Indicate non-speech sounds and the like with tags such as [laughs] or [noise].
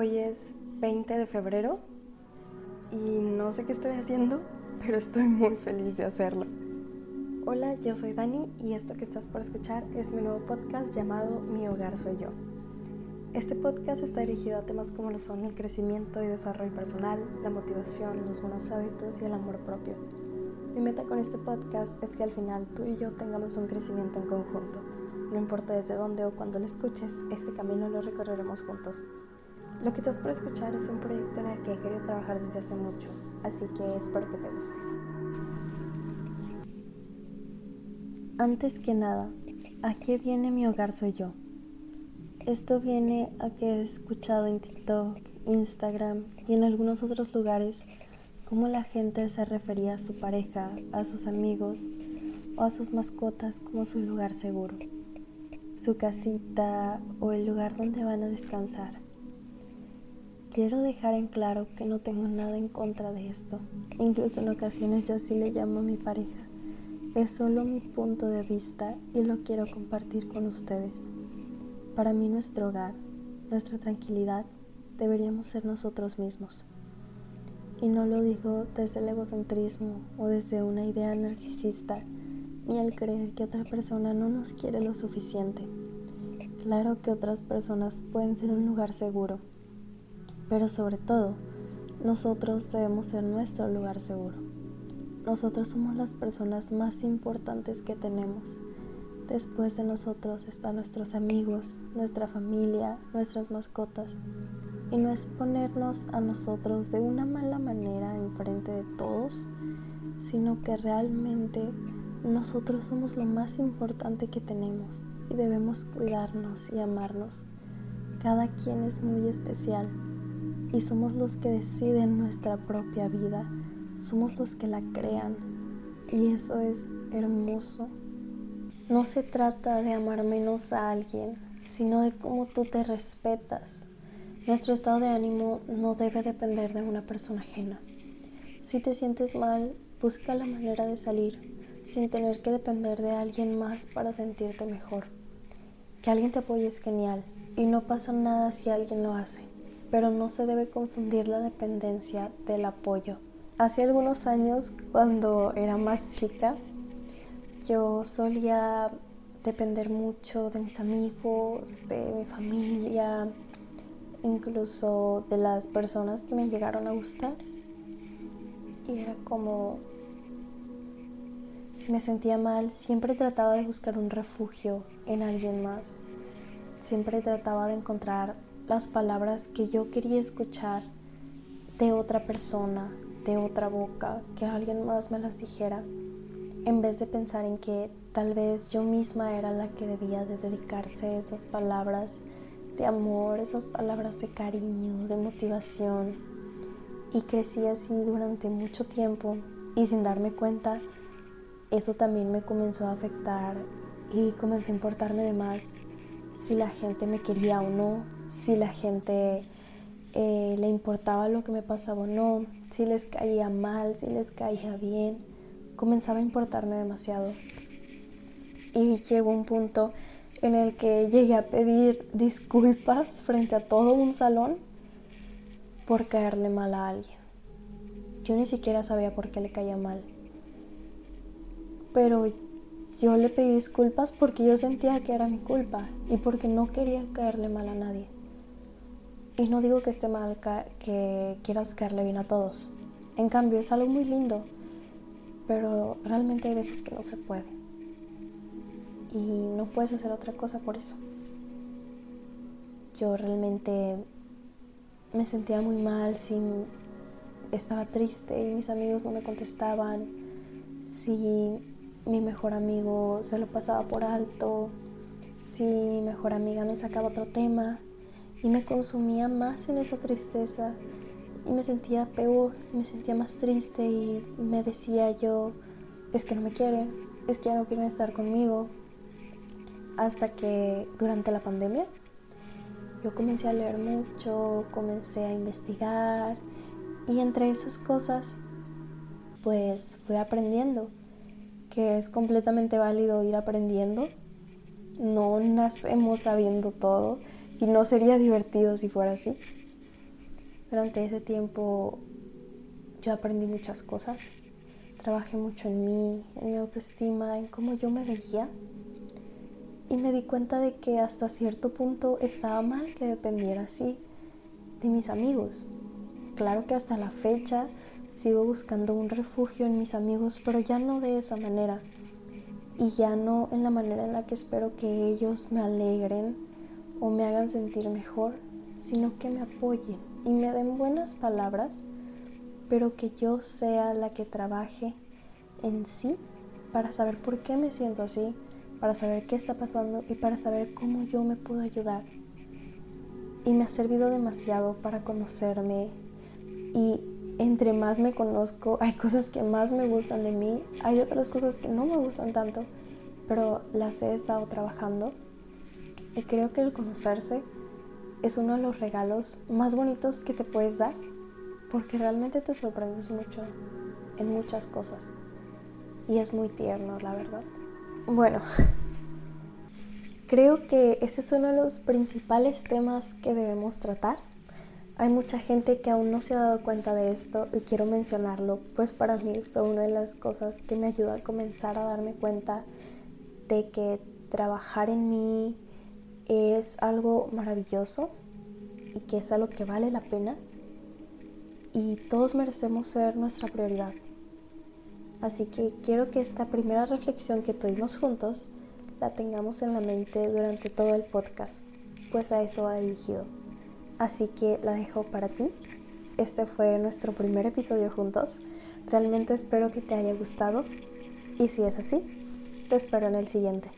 Hoy es 20 de febrero y no sé qué estoy haciendo, pero estoy muy feliz de hacerlo. Hola, yo soy Dani y esto que estás por escuchar es mi nuevo podcast llamado Mi hogar soy yo. Este podcast está dirigido a temas como lo son el crecimiento y desarrollo personal, la motivación, los buenos hábitos y el amor propio. Mi meta con este podcast es que al final tú y yo tengamos un crecimiento en conjunto. No importa desde dónde o cuándo lo escuches, este camino lo recorreremos juntos. Lo que estás por escuchar es un proyecto en el que he querido trabajar desde hace mucho, así que espero que te guste. Antes que nada, ¿a qué viene mi hogar soy yo? Esto viene a que he escuchado en TikTok, Instagram y en algunos otros lugares cómo la gente se refería a su pareja, a sus amigos o a sus mascotas como su lugar seguro, su casita o el lugar donde van a descansar. Quiero dejar en claro que no tengo nada en contra de esto. Incluso en ocasiones yo así le llamo a mi pareja. Es solo mi punto de vista y lo quiero compartir con ustedes. Para mí nuestro hogar, nuestra tranquilidad, deberíamos ser nosotros mismos. Y no lo digo desde el egocentrismo o desde una idea narcisista, ni al creer que otra persona no nos quiere lo suficiente. Claro que otras personas pueden ser un lugar seguro, pero sobre todo, nosotros debemos ser nuestro lugar seguro. Nosotros somos las personas más importantes que tenemos. Después de nosotros están nuestros amigos, nuestra familia, nuestras mascotas. Y no es ponernos a nosotros de una mala manera enfrente de todos, sino que realmente nosotros somos lo más importante que tenemos y debemos cuidarnos y amarnos. Cada quien es muy especial y somos los que deciden nuestra propia vida, somos los que la crean y eso es hermoso. No se trata de amar menos a alguien, sino de cómo tú te respetas. Nuestro estado de ánimo no debe depender de una persona ajena. Si te sientes mal, busca la manera de salir sin tener que depender de alguien más para sentirte mejor. Que alguien te apoye es genial y no pasa nada si alguien lo hace pero no se debe confundir la dependencia del apoyo. Hace algunos años, cuando era más chica, yo solía depender mucho de mis amigos, de mi familia, incluso de las personas que me llegaron a gustar. Y era como, si me sentía mal, siempre trataba de buscar un refugio en alguien más. Siempre trataba de encontrar las palabras que yo quería escuchar de otra persona, de otra boca, que alguien más me las dijera, en vez de pensar en que tal vez yo misma era la que debía de dedicarse esas palabras de amor, esas palabras de cariño, de motivación. Y crecí así durante mucho tiempo y sin darme cuenta, eso también me comenzó a afectar y comenzó a importarme de más si la gente me quería o no, si la gente eh, le importaba lo que me pasaba o no, si les caía mal, si les caía bien, comenzaba a importarme demasiado. Y llegó un punto en el que llegué a pedir disculpas frente a todo un salón por caerle mal a alguien. Yo ni siquiera sabía por qué le caía mal. Pero yo le pedí disculpas porque yo sentía que era mi culpa y porque no quería caerle mal a nadie. Y no digo que esté mal que quieras caerle bien a todos. En cambio, es algo muy lindo. Pero realmente hay veces que no se puede. Y no puedes hacer otra cosa por eso. Yo realmente me sentía muy mal, si estaba triste y mis amigos no me contestaban, si mi mejor amigo se lo pasaba por alto, si mi mejor amiga me sacaba otro tema y me consumía más en esa tristeza y me sentía peor, me sentía más triste y me decía yo, es que no me quieren, es que ya no quieren estar conmigo. Hasta que durante la pandemia yo comencé a leer mucho, comencé a investigar y entre esas cosas pues fui aprendiendo que es completamente válido ir aprendiendo. No nacemos sabiendo todo y no sería divertido si fuera así. Durante ese tiempo yo aprendí muchas cosas. Trabajé mucho en mí, en mi autoestima, en cómo yo me veía. Y me di cuenta de que hasta cierto punto estaba mal que dependiera así de mis amigos. Claro que hasta la fecha sigo buscando un refugio en mis amigos, pero ya no de esa manera. Y ya no en la manera en la que espero que ellos me alegren o me hagan sentir mejor, sino que me apoyen y me den buenas palabras pero que yo sea la que trabaje en sí para saber por qué me siento así, para saber qué está pasando y para saber cómo yo me puedo ayudar. Y me ha servido demasiado para conocerme y entre más me conozco, hay cosas que más me gustan de mí, hay otras cosas que no me gustan tanto, pero las he estado trabajando. Y creo que el conocerse es uno de los regalos más bonitos que te puedes dar porque realmente te sorprendes mucho en muchas cosas y es muy tierno, la verdad. Bueno, [laughs] creo que ese es uno de los principales temas que debemos tratar. Hay mucha gente que aún no se ha dado cuenta de esto y quiero mencionarlo, pues para mí fue una de las cosas que me ayudó a comenzar a darme cuenta de que trabajar en mí es algo maravilloso y que es algo que vale la pena y todos merecemos ser nuestra prioridad. Así que quiero que esta primera reflexión que tuvimos juntos la tengamos en la mente durante todo el podcast, pues a eso ha dirigido. Así que la dejo para ti. Este fue nuestro primer episodio juntos. Realmente espero que te haya gustado y si es así, te espero en el siguiente.